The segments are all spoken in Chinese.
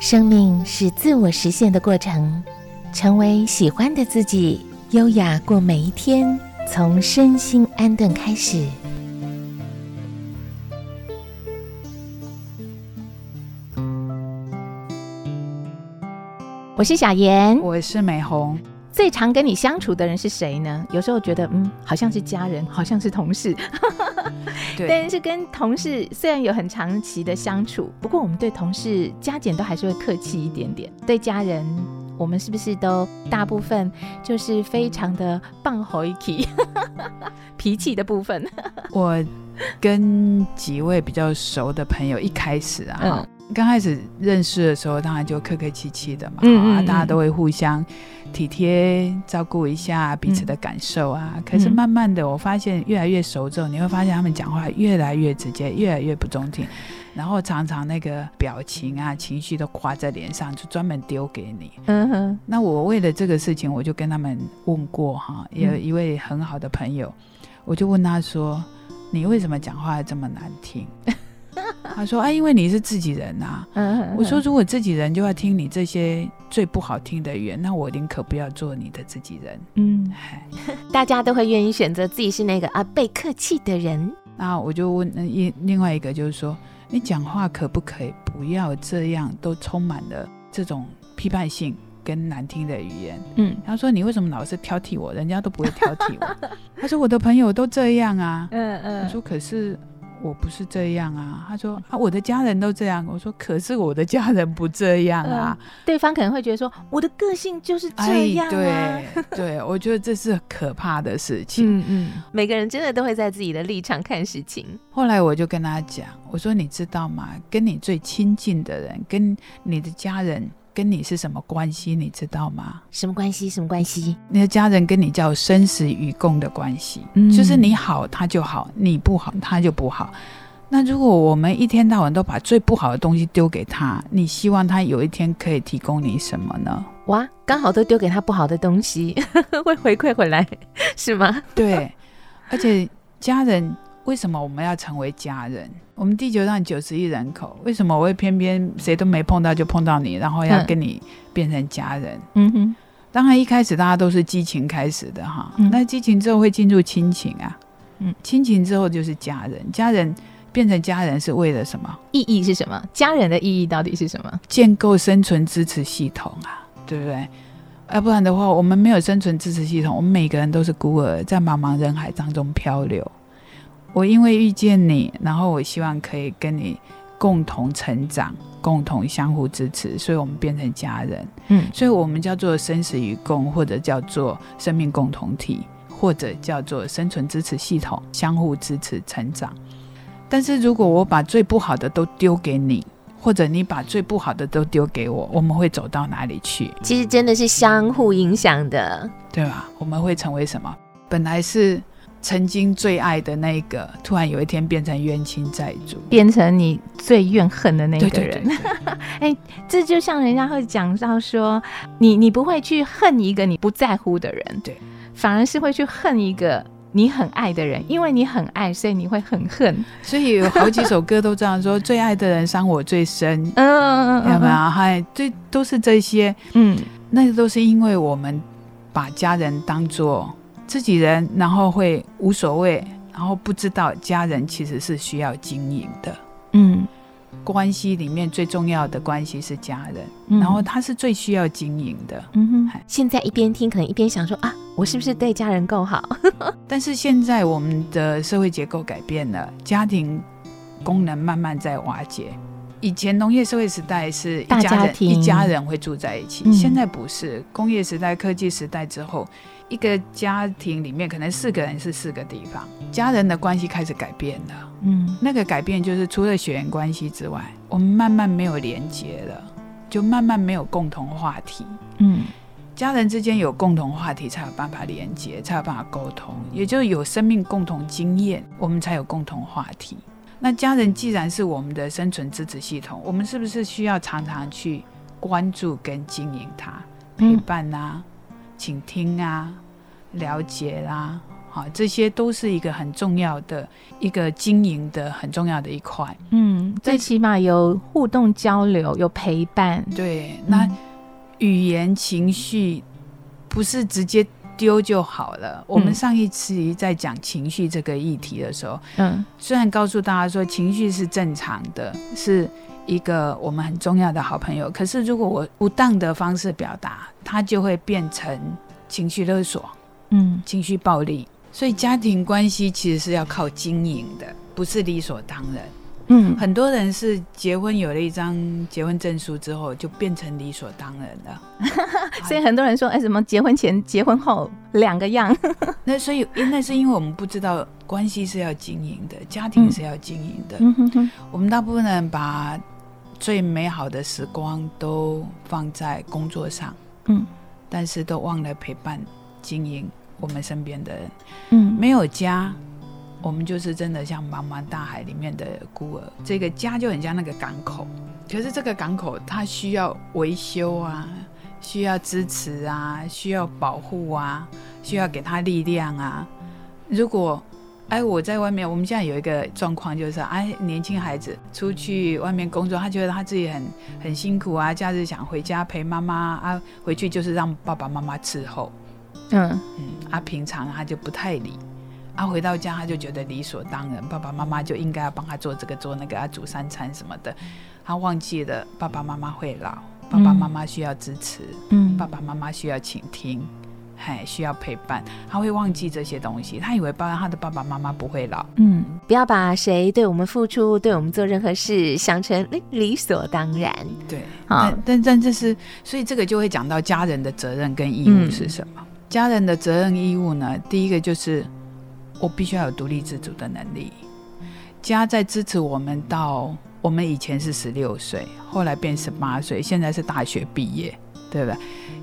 生命是自我实现的过程，成为喜欢的自己，优雅过每一天，从身心安顿开始。我是小妍，我是美红。最常跟你相处的人是谁呢？有时候觉得，嗯，好像是家人，好像是同事。对，但是跟同事虽然有很长期的相处，不过我们对同事加减都还是会客气一点点。对家人，我们是不是都大部分就是非常的棒回气，脾气的部分？我跟几位比较熟的朋友，一开始啊。刚开始认识的时候，当然就客客气气的嘛，啊，大家都会互相体贴照顾一下彼此的感受啊。可是慢慢的，我发现越来越熟之后，你会发现他们讲话越来越直接，越来越不中听，然后常常那个表情啊、情绪都挂在脸上，就专门丢给你。嗯哼。那我为了这个事情，我就跟他们问过哈，有一位很好的朋友，我就问他说：“你为什么讲话这么难听？”他说：“啊，因为你是自己人呐。”我说：“如果自己人就要听你这些最不好听的语言，那我宁可不要做你的自己人。”嗯，大家都会愿意选择自己是那个啊被客气的人。那我就问一另外一个，就是说，你讲话可不可以不要这样，都充满了这种批判性跟难听的语言？嗯，他说：“你为什么老是挑剔我？人家都不会挑剔我。”他说：“我的朋友都这样啊。”嗯嗯，我说：“可是。”我不是这样啊，他说啊，我的家人都这样。我说，可是我的家人不这样啊。对方可能会觉得说，我的个性就是这样啊。对对，我觉得这是可怕的事 情。嗯嗯，每个人真的都会在自己的立场看事情。后来我就跟他讲，我说你知道吗？跟你最亲近的人，跟你的家人。跟你是什么关系？你知道吗？什么关系？什么关系？你的家人跟你叫生死与共的关系，就是你好他就好，你不好他就不好。那如果我们一天到晚都把最不好的东西丢给他，你希望他有一天可以提供你什么呢？哇，刚好都丢给他不好的东西，会回馈回来是吗？对，而且家人。为什么我们要成为家人？我们地球上九十亿人口，为什么我会偏偏谁都没碰到就碰到你，然后要跟你变成家人？嗯哼，当然一开始大家都是激情开始的哈，那激情之后会进入亲情啊，嗯，亲情之后就是家人，家人变成家人是为了什么？意义是什么？家人的意义到底是什么？建构生存支持系统啊，对不对？要不然的话，我们没有生存支持系统，我们每个人都是孤儿，在茫茫人海当中漂流。我因为遇见你，然后我希望可以跟你共同成长，共同相互支持，所以我们变成家人。嗯，所以我们叫做生死与共，或者叫做生命共同体，或者叫做生存支持系统，相互支持成长。但是如果我把最不好的都丢给你，或者你把最不好的都丢给我，我们会走到哪里去？其实真的是相互影响的，对吧？我们会成为什么？本来是。曾经最爱的那个，突然有一天变成冤亲债主，变成你最怨恨的那个人。哎，这就像人家会讲到说，你你不会去恨一个你不在乎的人，对，反而是会去恨一个你很爱的人，因为你很爱，所以你会很恨。所以有好几首歌都这样说：最爱的人伤我最深。嗯嗯嗯，有没有？嗨，这都是这些。嗯，那都是因为我们把家人当做。自己人，然后会无所谓，然后不知道家人其实是需要经营的。嗯，关系里面最重要的关系是家人，然后他是最需要经营的。嗯哼，现在一边听，可能一边想说啊，我是不是对家人够好？但是现在我们的社会结构改变了，家庭功能慢慢在瓦解。以前农业社会时代是一家人一家人会住在一起，现在不是。工业时代、科技时代之后。一个家庭里面可能四个人是四个地方，家人的关系开始改变了。嗯，那个改变就是除了血缘关系之外，我们慢慢没有连接了，就慢慢没有共同话题。嗯，家人之间有共同话题才有办法连接，才有办法沟通，也就是有生命共同经验，我们才有共同话题。那家人既然是我们的生存支持系统，我们是不是需要常常去关注跟经营它，陪伴啊？倾听啊，了解啦，好，这些都是一个很重要的一个经营的很重要的一块。嗯，最起码有互动交流，有陪伴。对，那语言情绪不是直接丢就好了。我们上一次在讲情绪这个议题的时候，嗯，虽然告诉大家说情绪是正常的，是一个我们很重要的好朋友，可是如果我不当的方式表达，它就会变成情绪勒索，嗯，情绪暴力。所以家庭关系其实是要靠经营的，不是理所当然。嗯，很多人是结婚有了一张结婚证书之后，就变成理所当然了。所以很多人说，哎，什么结婚前、结婚后两个样？那所以那是因为我们不知道关系是要经营的，家庭是要经营的。嗯哼哼，我们大部分人把最美好的时光都放在工作上，嗯，但是都忘了陪伴、经营。我们身边的人，嗯，没有家，我们就是真的像茫茫大海里面的孤儿。这个家就很像那个港口，可是这个港口它需要维修啊，需要支持啊，需要保护啊，需要给他力量啊。如果哎，我在外面，我们现在有一个状况就是，哎，年轻孩子出去外面工作，他觉得他自己很很辛苦啊，假日想回家陪妈妈啊，回去就是让爸爸妈妈伺候。嗯嗯，啊，平常他就不太理，啊，回到家他就觉得理所当然，爸爸妈妈就应该要帮他做这个做那个，啊，煮三餐什么的，他忘记了爸爸妈妈会老，爸爸妈妈需要支持，嗯，爸爸妈妈需要倾听，还，需要陪伴，他会忘记这些东西，他以为爸他的爸爸妈妈不会老，嗯，不要把谁对我们付出，对我们做任何事想成理所当然，对，啊，但但这是，所以这个就会讲到家人的责任跟义务是什么。家人的责任义务呢？第一个就是我必须要有独立自主的能力。家在支持我们到我们以前是十六岁，后来变十八岁，现在是大学毕业，对不对？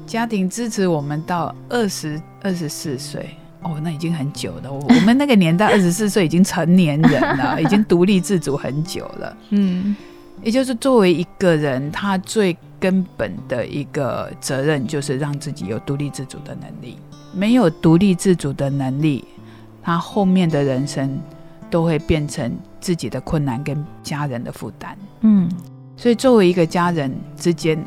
家庭支持我们到二十二十四岁，哦，那已经很久了。我们那个年代二十四岁已经成年人了，已经独立自主很久了。嗯，也就是作为一个人，他最。根本的一个责任就是让自己有独立自主的能力。没有独立自主的能力，他后面的人生都会变成自己的困难跟家人的负担。嗯，所以作为一个家人之间，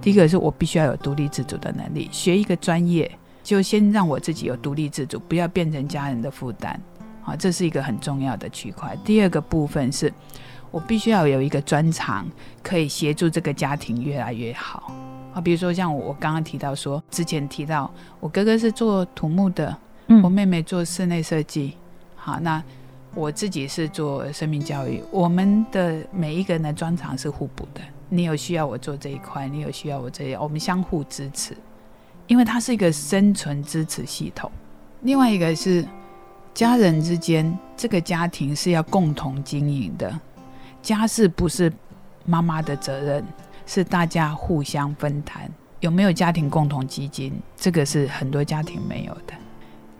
第一个是我必须要有独立自主的能力。学一个专业，就先让我自己有独立自主，不要变成家人的负担。啊，这是一个很重要的区块。第二个部分是。我必须要有一个专长，可以协助这个家庭越来越好啊。比如说像我刚刚提到说，之前提到我哥哥是做土木的，我妹妹做室内设计，好，那我自己是做生命教育。我们的每一个人的专长是互补的，你有需要我做这一块，你有需要我这一，我们相互支持，因为它是一个生存支持系统。另外一个是家人之间，这个家庭是要共同经营的。家事不是妈妈的责任，是大家互相分担。有没有家庭共同基金？这个是很多家庭没有的，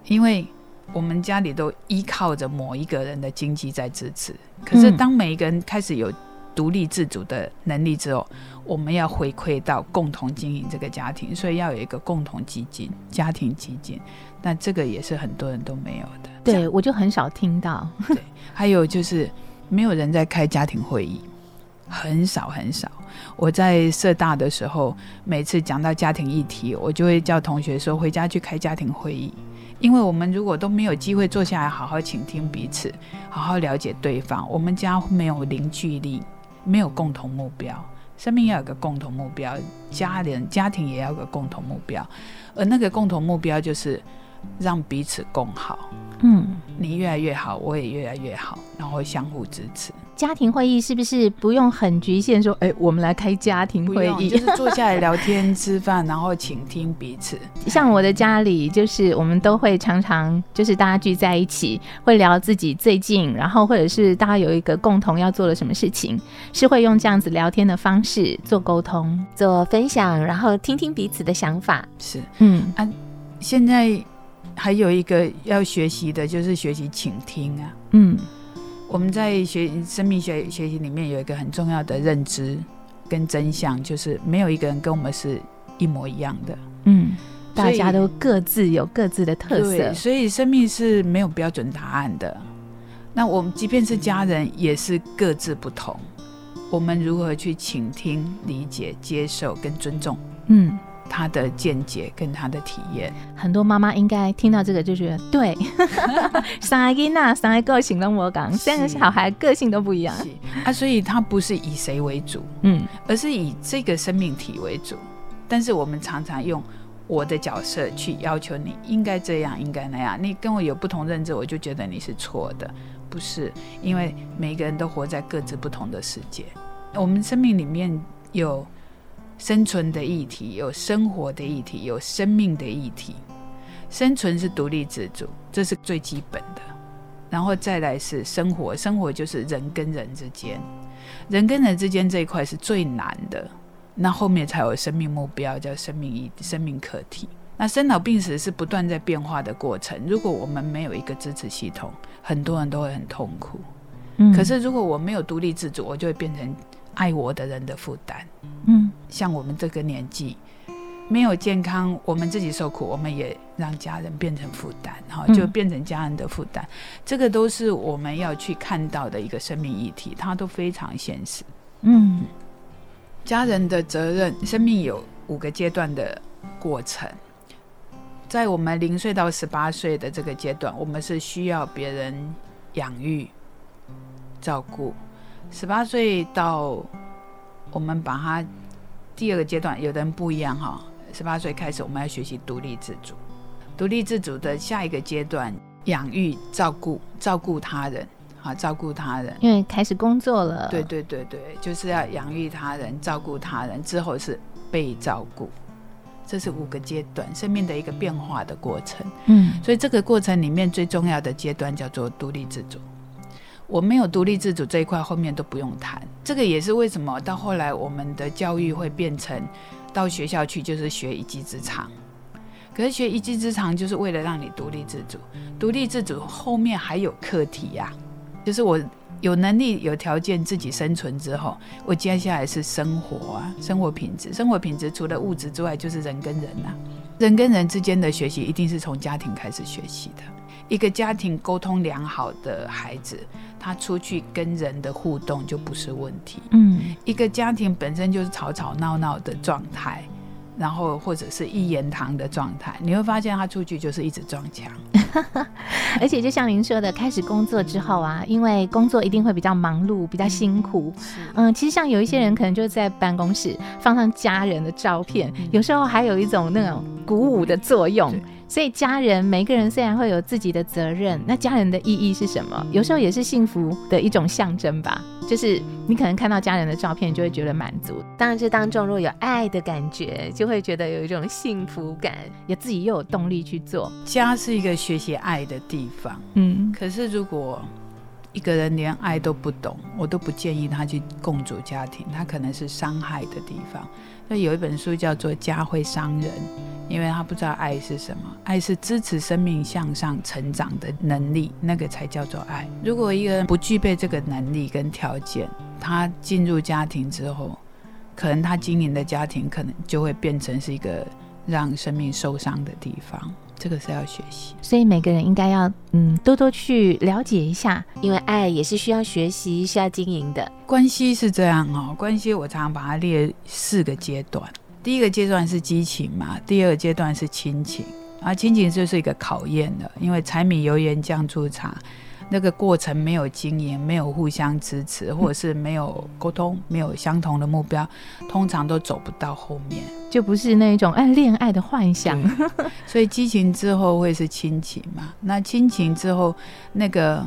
因为我们家里都依靠着某一个人的经济在支持。可是当每一个人开始有独立自主的能力之后，我们要回馈到共同经营这个家庭，所以要有一个共同基金、家庭基金。那这个也是很多人都没有的。对，我就很少听到。对，还有就是。没有人在开家庭会议，很少很少。我在社大的时候，每次讲到家庭议题，我就会叫同学说回家去开家庭会议。因为我们如果都没有机会坐下来好好倾听彼此，好好了解对方，我们家没有凝聚力，没有共同目标。生命要有个共同目标，家人家庭也要有个共同目标，而那个共同目标就是让彼此共好。嗯，你越来越好，我也越来越好，然后相互支持。家庭会议是不是不用很局限？说，哎，我们来开家庭会议，就是坐下来聊天、吃饭，然后倾听彼此。像我的家里，就是我们都会常常就是大家聚在一起，会聊自己最近，然后或者是大家有一个共同要做的什么事情，是会用这样子聊天的方式做沟通、做分享，然后听听彼此的想法。是，嗯啊，现在。还有一个要学习的，就是学习倾听啊。嗯，我们在学生命学学习里面有一个很重要的认知跟真相，就是没有一个人跟我们是一模一样的。嗯，大家都各自有各自的特色，所以生命是没有标准答案的。那我们即便是家人，也是各自不同。我们如何去倾听、理解、接受跟尊重？嗯。他的见解跟他的体验，很多妈妈应该听到这个就觉得对。三个囡三个个性都我讲，三个小孩个性都不一样啊，所以他不是以谁为主，嗯，而是以这个生命体为主。但是我们常常用我的角色去要求你应该这样，应该那样，你跟我有不同认知，我就觉得你是错的，不是？因为每个人都活在各自不同的世界，我们生命里面有。生存的议题有生活的议题，有生命的议题。生存是独立自主，这是最基本的。然后再来是生活，生活就是人跟人之间，人跟人之间这一块是最难的。那后面才有生命目标，叫生命意生命课题。那生老病死是不断在变化的过程。如果我们没有一个支持系统，很多人都会很痛苦。嗯。可是如果我没有独立自主，我就会变成。爱我的人的负担，嗯，像我们这个年纪没有健康，我们自己受苦，我们也让家人变成负担，哈，就变成家人的负担。这个都是我们要去看到的一个生命议题，它都非常现实。嗯，家人的责任，生命有五个阶段的过程，在我们零岁到十八岁的这个阶段，我们是需要别人养育、照顾。十八岁到我们把它第二个阶段，有的人不一样哈。十八岁开始，我们要学习独立自主。独立自主的下一个阶段，养育、照顾、照顾他人，啊，照顾他人。因为开始工作了。对对对对，就是要养育他人、照顾他人，之后是被照顾。这是五个阶段，生命的一个变化的过程。嗯，所以这个过程里面最重要的阶段叫做独立自主。我没有独立自主这一块，后面都不用谈。这个也是为什么到后来我们的教育会变成到学校去就是学一技之长。可是学一技之长就是为了让你独立自主。独立自主后面还有课题呀，就是我有能力、有条件自己生存之后，我接下来是生活啊，生活品质。生活品质除了物质之外，就是人跟人呐，人跟人之间的学习一定是从家庭开始学习的。一个家庭沟通良好的孩子，他出去跟人的互动就不是问题。嗯，一个家庭本身就是吵吵闹闹的状态，然后或者是一言堂的状态，你会发现他出去就是一直撞墙。而且就像您说的，开始工作之后啊，因为工作一定会比较忙碌、比较辛苦。嗯，其实像有一些人可能就在办公室放上家人的照片，有时候还有一种那种鼓舞的作用。所以家人每个人虽然会有自己的责任，那家人的意义是什么？有时候也是幸福的一种象征吧。就是你可能看到家人的照片，就会觉得满足。当然，这当中如果有爱的感觉，就会觉得有一种幸福感，也自己又有动力去做。家是一个学习爱的地方。嗯，可是如果一个人连爱都不懂，我都不建议他去共组家庭，他可能是伤害的地方。那有一本书叫做《家会伤人》。因为他不知道爱是什么，爱是支持生命向上成长的能力，那个才叫做爱。如果一个人不具备这个能力跟条件，他进入家庭之后，可能他经营的家庭可能就会变成是一个让生命受伤的地方。这个是要学习，所以每个人应该要嗯多多去了解一下，因为爱也是需要学习、需要经营的。关系是这样哦，关系我常常把它列四个阶段。第一个阶段是激情嘛，第二个阶段是亲情啊，亲情就是一个考验的，因为柴米油盐酱醋茶那个过程没有经营，没有互相支持，或者是没有沟通，没有相同的目标，通常都走不到后面，就不是那种爱恋爱的幻想。所以激情之后会是亲情嘛？那亲情之后那个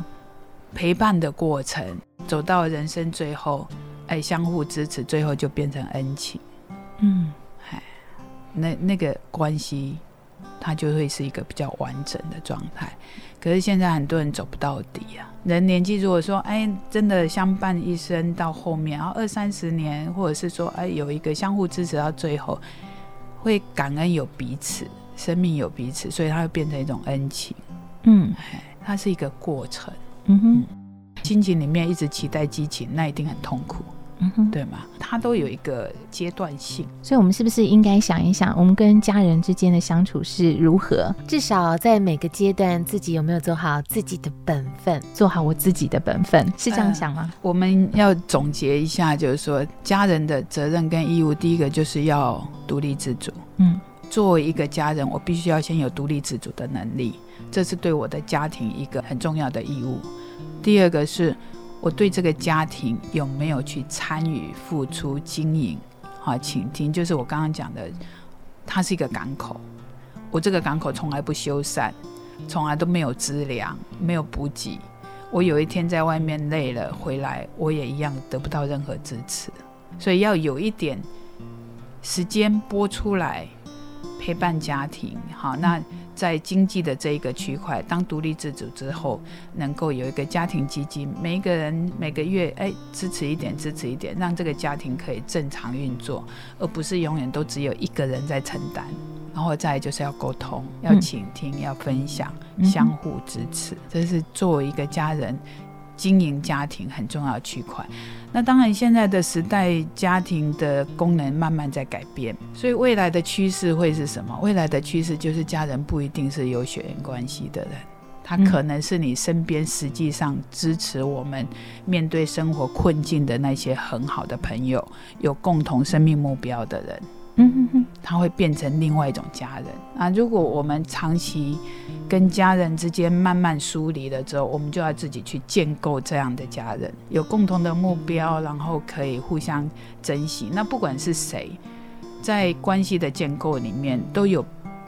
陪伴的过程，走到人生最后，哎，相互支持，最后就变成恩情。嗯。那那个关系，它就会是一个比较完整的状态。可是现在很多人走不到底啊。人年纪如果说，哎，真的相伴一生到后面，然后二三十年，或者是说，哎，有一个相互支持到最后，会感恩有彼此，生命有彼此，所以它会变成一种恩情。嗯，它是一个过程。嗯哼，亲情里面一直期待激情，那一定很痛苦。嗯，对吗？它都有一个阶段性，所以我们是不是应该想一想，我们跟家人之间的相处是如何？至少在每个阶段，自己有没有做好自己的本分，做好我自己的本分，是这样想吗？我们要总结一下，就是说，家人的责任跟义务，第一个就是要独立自主。嗯，作为一个家人，我必须要先有独立自主的能力，这是对我的家庭一个很重要的义务。第二个是。我对这个家庭有没有去参与、付出、经营？好，请听，就是我刚刚讲的，它是一个港口。我这个港口从来不修缮，从来都没有资粮，没有补给。我有一天在外面累了回来，我也一样得不到任何支持。所以要有一点时间播出来陪伴家庭。好，那。在经济的这一个区块，当独立自主之后，能够有一个家庭基金，每一个人每个月哎支持一点，支持一点，让这个家庭可以正常运作，而不是永远都只有一个人在承担。然后再就是要沟通，要倾听，要分享，相互支持，这是作为一个家人。经营家庭很重要的区块，那当然现在的时代，家庭的功能慢慢在改变，所以未来的趋势会是什么？未来的趋势就是家人不一定是有血缘关系的人，他可能是你身边实际上支持我们面对生活困境的那些很好的朋友，有共同生命目标的人。嗯哼哼，他会变成另外一种家人啊！如果我们长期跟家人之间慢慢疏离了之后，我们就要自己去建构这样的家人，有共同的目标，然后可以互相珍惜。那不管是谁，在关系的建构里面，都有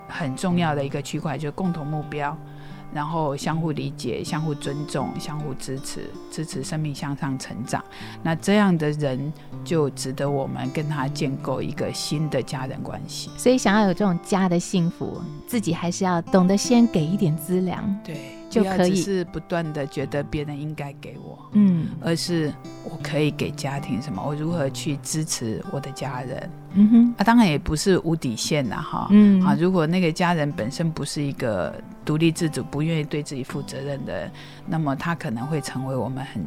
很重要的一个区块，就是共同目标。然后相互理解、相互尊重、相互支持，支持生命向上成长。那这样的人就值得我们跟他建构一个新的家人关系。所以，想要有这种家的幸福，自己还是要懂得先给一点资粮。对。就可以是不断的觉得别人应该给我，嗯，而是我可以给家庭什么？我如何去支持我的家人？嗯哼，啊，当然也不是无底线的哈，嗯啊，如果那个家人本身不是一个独立自主、不愿意对自己负责任的，那么他可能会成为我们很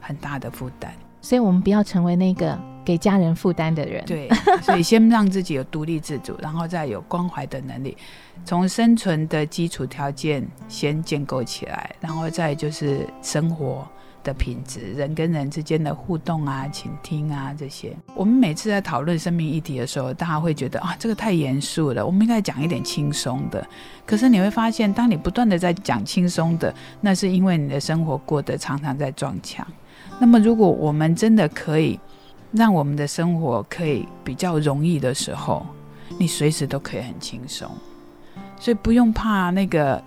很大的负担。所以我们不要成为那个。给家人负担的人，对，所以先让自己有独立自主，然后再有关怀的能力，从生存的基础条件先建构起来，然后再就是生活的品质，人跟人之间的互动啊、倾听啊这些。我们每次在讨论生命议题的时候，大家会觉得啊，这个太严肃了，我们应该讲一点轻松的。可是你会发现，当你不断的在讲轻松的，那是因为你的生活过得常常在撞墙。那么，如果我们真的可以。让我们的生活可以比较容易的时候，你随时都可以很轻松，所以不用怕那个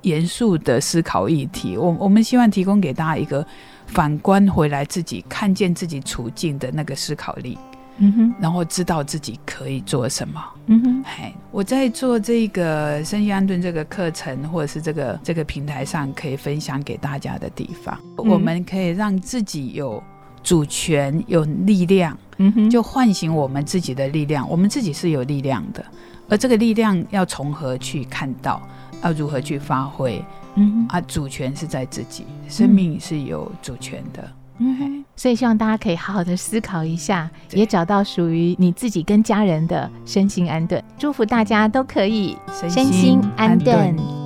严肃的思考议题。我我们希望提供给大家一个反观回来自己看见自己处境的那个思考力，嗯哼，然后知道自己可以做什么，嗯哼。嘿，我在做这个身心安顿这个课程，或者是这个这个平台上可以分享给大家的地方，我们可以让自己有。主权有力量，嗯哼，就唤醒我们自己的力量。我们自己是有力量的，而这个力量要从何去看到？要如何去发挥？嗯啊，主权是在自己，生命是有主权的。嗯，所以希望大家可以好好的思考一下，也找到属于你自己跟家人的身心安顿。祝福大家都可以身心安顿。